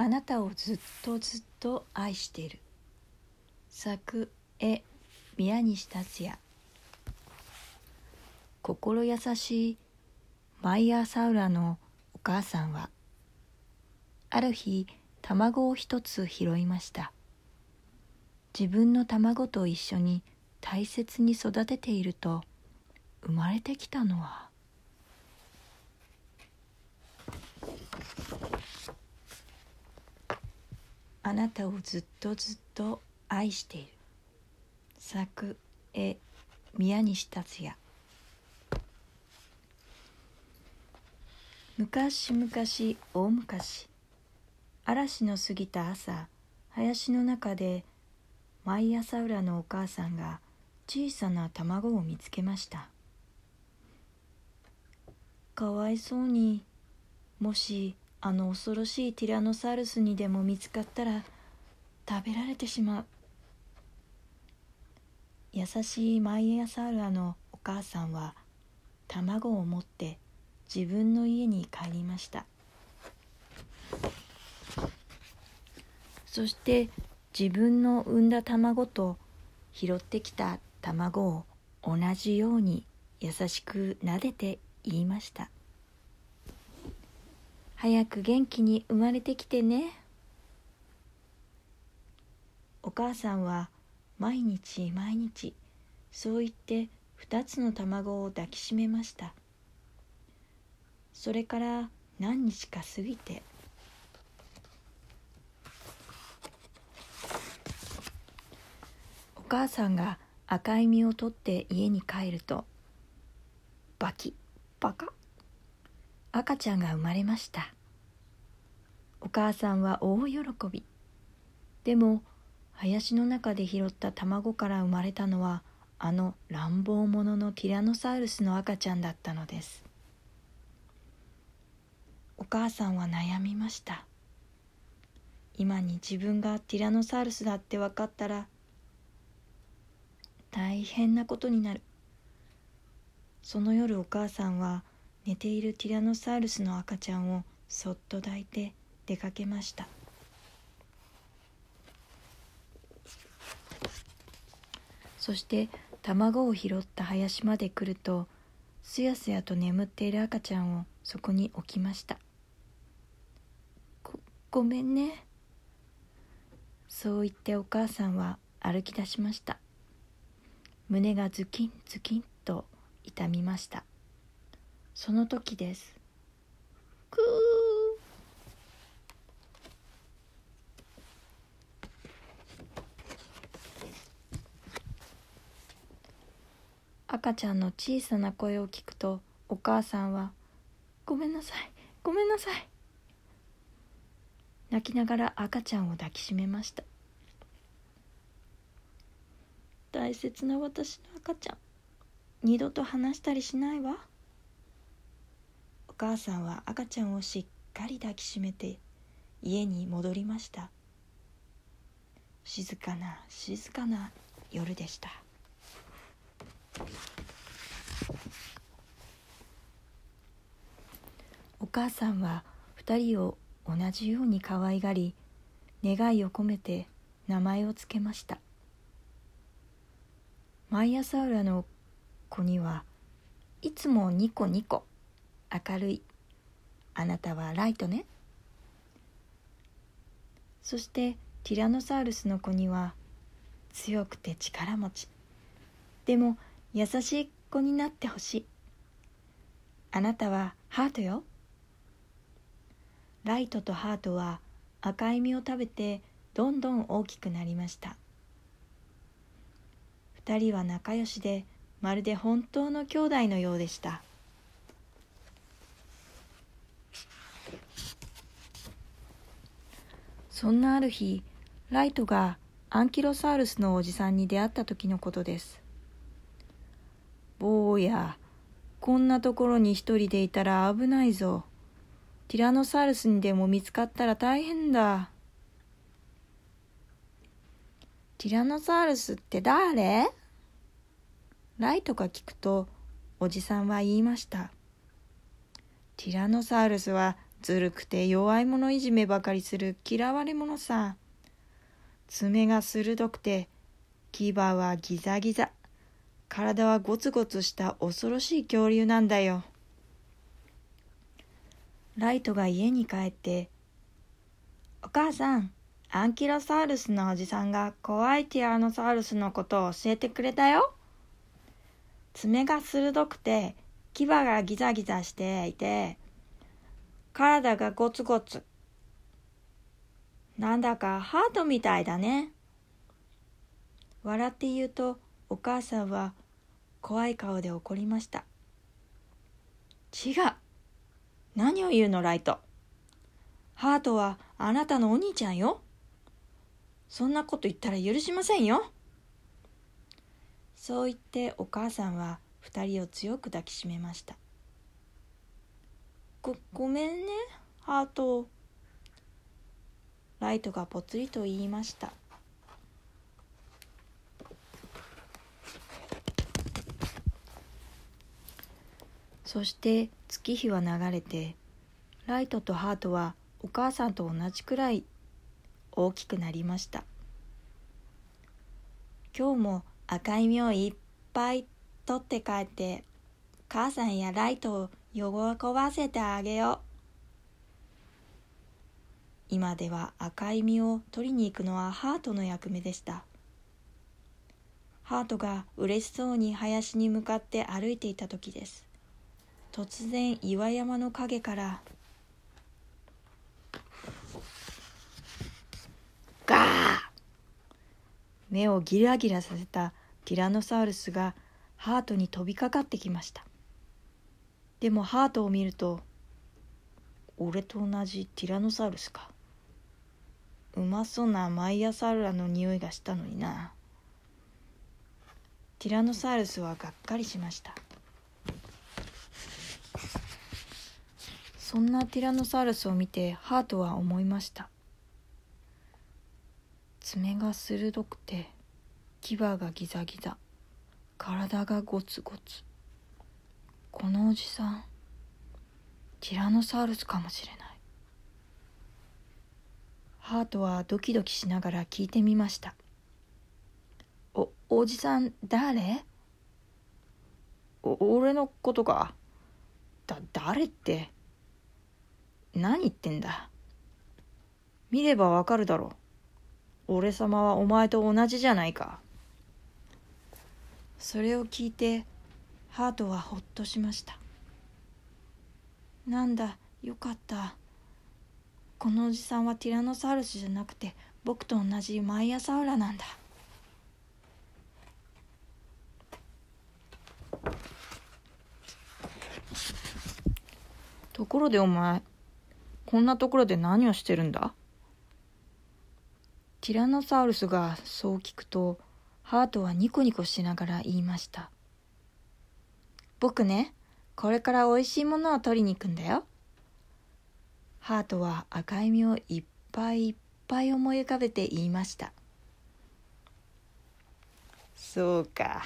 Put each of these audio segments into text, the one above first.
あなたをずっとずっと愛している。作絵宮西達也心優しいマイヤーサウラのお母さんはある日卵を一つ拾いました。自分の卵と一緒に大切に育てていると生まれてきたのはあなたをずっとずっと愛している。作絵宮西達也昔々大昔嵐の過ぎた朝林の中で毎朝浦のお母さんが小さな卵を見つけました。かわいそうにもしあの恐ろしいティラノサウルスにでも見つかったら食べられてしまう。優しいマイヤサウラのお母さんは卵を持って自分の家に帰りました。そして自分の産んだ卵と拾ってきた卵を同じように優しく撫でて言いました。早く元気に生まれてきてね。お母さんは毎日毎日そう言って二つの卵を抱きしめました。それから何日か過ぎて。お母さんが赤い実を取って家に帰るとバキバカ赤ちゃんが生まれました。お母さんは大喜び。でも林の中で拾った卵から生まれたのはあの乱暴者のティラノサウルスの赤ちゃんだったのです。お母さんは悩みました。今に自分がティラノサウルスだって分かったら大変なことになる。その夜お母さんは寝ているティラノサウルスの赤ちゃんをそっと抱いて出かけました。そして卵を拾った林まで来るとすやすやと眠っている赤ちゃんをそこに置きました。ごごめんね。そう言ってお母さんは歩き出しました。胸がズキンズキンと痛みました。その時です。くー。赤ちゃんの小さな声を聞くとお母さんは「ごめんなさいごめんなさい」泣きながら赤ちゃんを抱きしめました。大切な私の赤ちゃん二度と話したりしないわ。お母さんは赤ちゃんをしっかり抱きしめて家に戻りました。静かな静かな夜でした。お母さんは2人を同じように可愛がり願いを込めて名前を付けました。マイアサウラの子にはいつもニコニコ。明るい。あなたはライトね。そしてティラノサウルスの子には強くて力持ち。でも優しい子になってほしい。あなたはハートよ。ライトとハートは赤い実を食べてどんどん大きくなりました。二人は仲良しでまるで本当の兄弟のようでした。そんなある日ライトがアンキロサウルスのおじさんに出会った時のことです。坊やこんなところに一人でいたら危ないぞ。ティラノサウルスにでも見つかったら大変だ。ティラノサウルスって誰？ライトが聞くとおじさんは言いました。ティラノサウルスはずるくて弱い者いじめばかりする嫌われ者さ。爪が鋭くて牙はギザギザ。体はゴツゴツした恐ろしい恐竜なんだよ。ライトが家に帰って「お母さんアンキロサウルスのおじさんが怖いティラノサウルスのことを教えてくれたよ。爪が鋭くて牙がギザギザしていて体がゴツゴツ。なんだかハートみたいだね。笑って言うとお母さんは怖い顔で怒りました。違う。何を言うのライト。ハートはあなたのお兄ちゃんよ。そんなこと言ったら許しませんよ。そう言ってお母さんは二人を強く抱きしめました。ごごめんね。ハート。ライトがぽつりと言いました。そして月日は流れてライトとハートはお母さんと同じくらい大きくなりました。今日も赤い実をいっぱい取って帰って母さんやライトを喜ばせてあげよう。今では赤い実を取りに行くのはハートの役目でした。ハートが嬉しそうに林に向かって歩いていた時です。突然岩山の陰から。ガー目をギラギラさせたティラノサウルスがハートに飛びかかってきました。でもハートを見ると俺と同じティラノサウルスか。うまそうなマイヤサウラの匂いがしたのにな。ティラノサウルスはがっかりしました。そんなティラノサウルスを見てハートは思いました。爪が鋭くて牙がギザギザ。体がゴツゴツ。このおじさんティラノサウルスかもしれない。ハートはドキドキしながら聞いてみました。おおじさん誰？お俺のことか？だ誰って？何言ってんだ？見ればわかるだろう。俺様はお前と同じじゃないか。それを聞いてハートはほっとしました。なんだよかった。このおじさんはティラノサウルスじゃなくて僕と同じマイヤサウラなんだ。ところでお前こんなところで何をしてるんだ？ティラノサウルスがそう聞くとハートはニコニコしながら言いました。僕ね、これから美味しいものを取りに行くんだよ。ハートは赤い実をいっぱいいっぱい思い浮かべて言いました。そうか。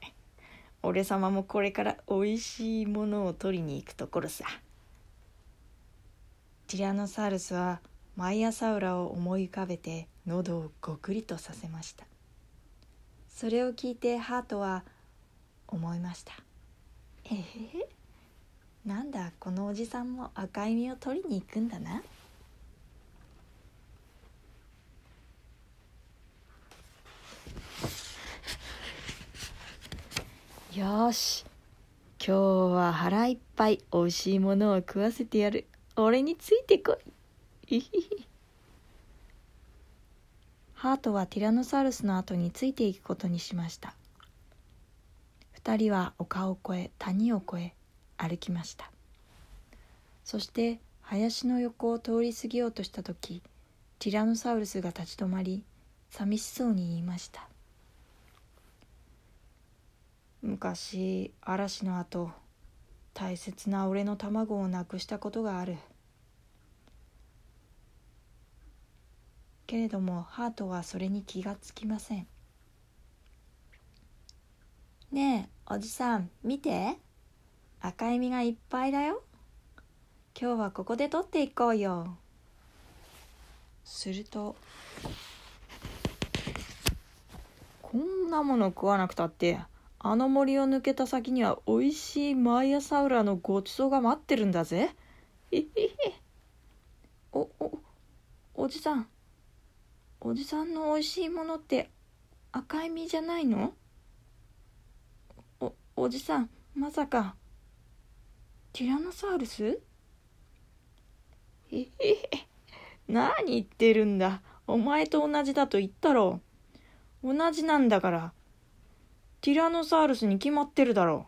俺様もこれから美味しいものを取りに行くところさ。ティラノサウルスはマイアサウラを思い浮かべて喉をごくりとさせました。それを聞いてハートは思いましたええー、なんだこのおじさんも赤い実を取りに行くんだな。よし。今日は腹いっぱいおいしいものを食わせてやる。俺についてこい。ハートはティラノサウルスの後についていくことにしました。二人は丘を越え谷を越え歩きました。そして林の横を通り過ぎようとした時ティラノサウルスが立ち止まり寂しそうに言いました。昔嵐の後大切な俺の卵をなくしたことがある。けれどもハートはそれに気がつきません。ねえおじさん見て。赤い実がいっぱいだよ。今日はここで取っていこうよ。するとこんなもの食わなくたってあの森を抜けた先にはおいしいマイアサウラのごちそうが待ってるんだぜ。おおおじさん。おじさんのおいしいものって赤い実じゃないの？おじさんまさかティラノサウルス？えへへ何言ってるんだ？お前と同じだと言ったろ。う同じなんだから。ティラノサウルスに決まってるだろ。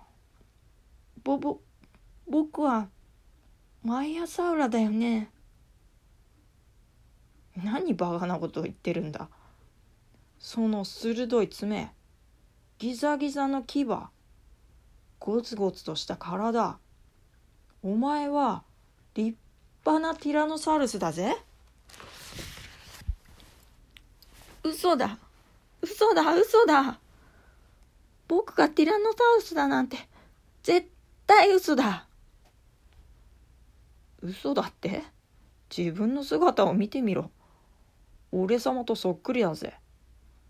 うぼぼ僕はマイアサウラだよね。何バカなことを言ってるんだ。その鋭い爪ギザギザの牙。ゴツゴツとした体。お前は立派なティラノサウルスだぜ。嘘だ。嘘だ嘘だ。僕がティラノサウルスだなんて絶対嘘だ。嘘だって？自分の姿を見てみろ。俺様とそっくりだぜ。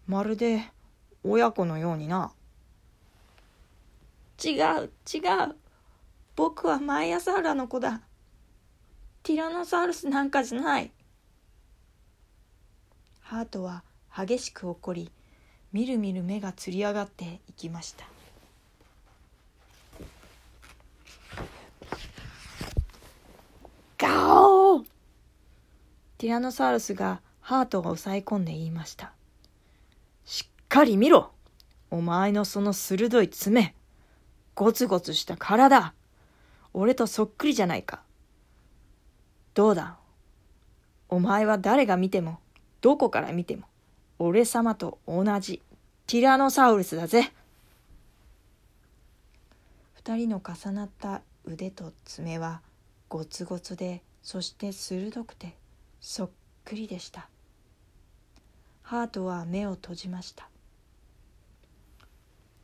まるで親子のようにな。違う違う。僕はマイアサウラの子だ。ティラノサウルスなんかじゃない。ハートは激しく怒りみるみる目がつり上がっていきました。ガオー！ティラノサウルスがハートを抑え込んで言いました。しっかり見ろ。お前のその鋭い爪。ゴツゴツした体俺とそっくりじゃないか。どうだ？お前は誰が見ても、どこから見ても、俺様と同じティラノサウルスだぜ。二人の重なった腕と爪はゴツゴツで、そして鋭くてそっくりでした。ハートは目を閉じました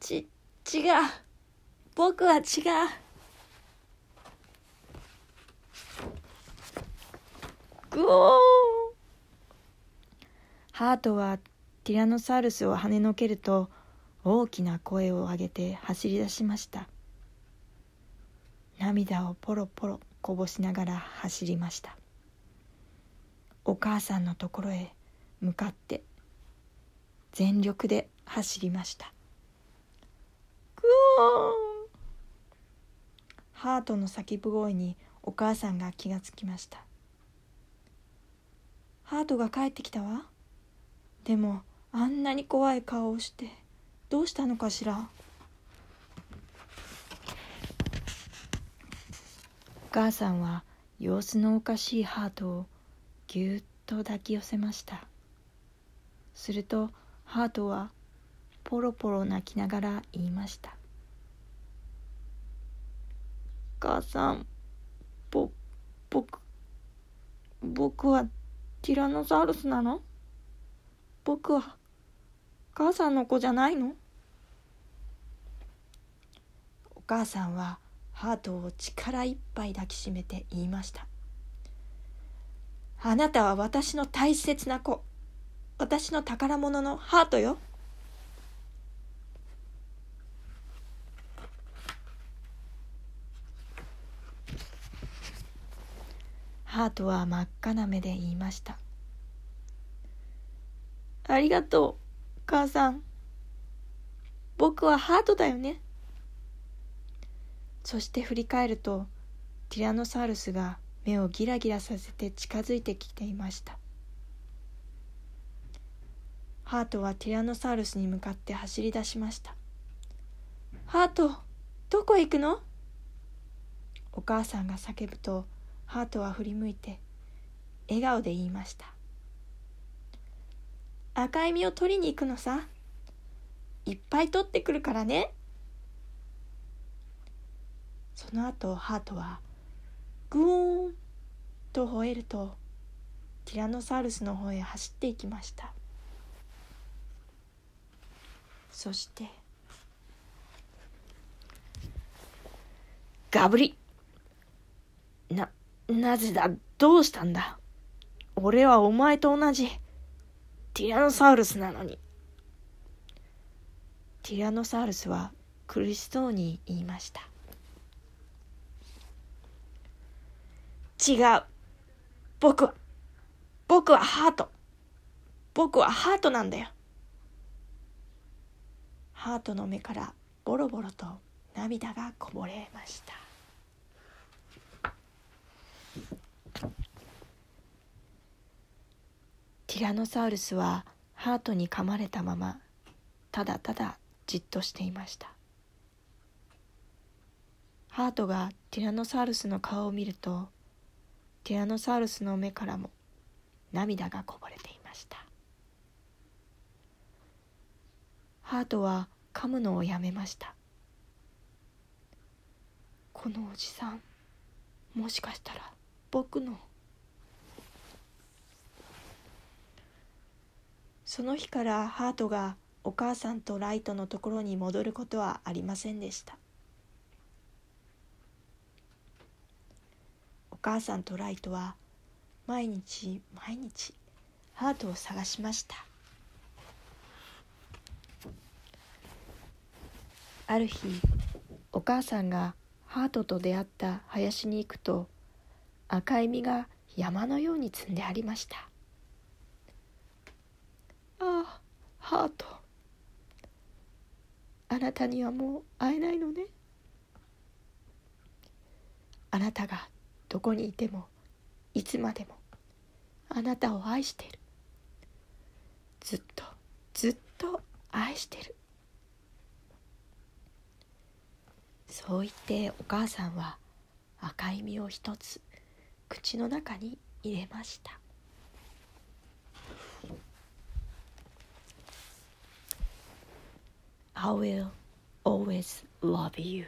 ち違う僕は違う。ぐおー。ハートはティラノサウルスを跳ねのけると大きな声を上げて走り出しました。涙をポロポロこぼしながら走りました。お母さんのところへ向かって全力で走りました。グオー。ハートの叫ぶ声にお母さんが気がつきました。ハートが帰ってきたわ。でもあんなに怖い顔をしてどうしたのかしら。お母さんは様子のおかしいハートをぎゅっと抱き寄せました。するとハートはポロポロ泣きながら言いました「母さんぼ僕僕はティラノサウルスなの？僕は母さんの子じゃないの?」お母さんはハートを力いっぱい抱きしめて言いました「あなたは私の大切な子私の宝物のハートよ。ハートは真っ赤な目で言いました。ありがとう、母さん。僕はハートだよね。そして振り返ると、ティラノサウルスが目をギラギラさせて近づいてきていました。ハートはティラノサウルスに向かって走り出しましたハートどこへ行くの？お母さんが叫ぶとハートは振り向いて笑顔で言いました。赤い実を取りに行くのさ。いっぱい取ってくるからね。その後ハートはグーンと吠えるとティラノサウルスの方へ走っていきました。そしてガブリ。ななぜだ？どうしたんだ？俺はお前と同じティラノサウルスなのに。ティラノサウルスは苦しそうに言いました。違う。僕は、僕はハート。僕はハートなんだよ。ハートの目からボロボロと涙がこぼれましたテティラノサウルスはハートに噛まれたままただただじっとしていました。ハートがティラノサウルスの顔を見るとティラノサウルスの目からも涙がこぼれていました。ハートは噛むのをやめました。このおじさんもしかしたら僕のその日からハートがお母さんとライトのところに戻ることはありませんでした。お母さんとライトは毎日毎日ハートを探しました。ある日お母さんがハートと出会った林に行くと赤い実が山のように積んでありました。ああハート。あなたにはもう会えないのね。あなたがどこにいてもいつまでもあなたを愛してる。ずっとずっと愛してる。そう言ってお母さんは赤い実を一つ口の中に入れました。I will always love you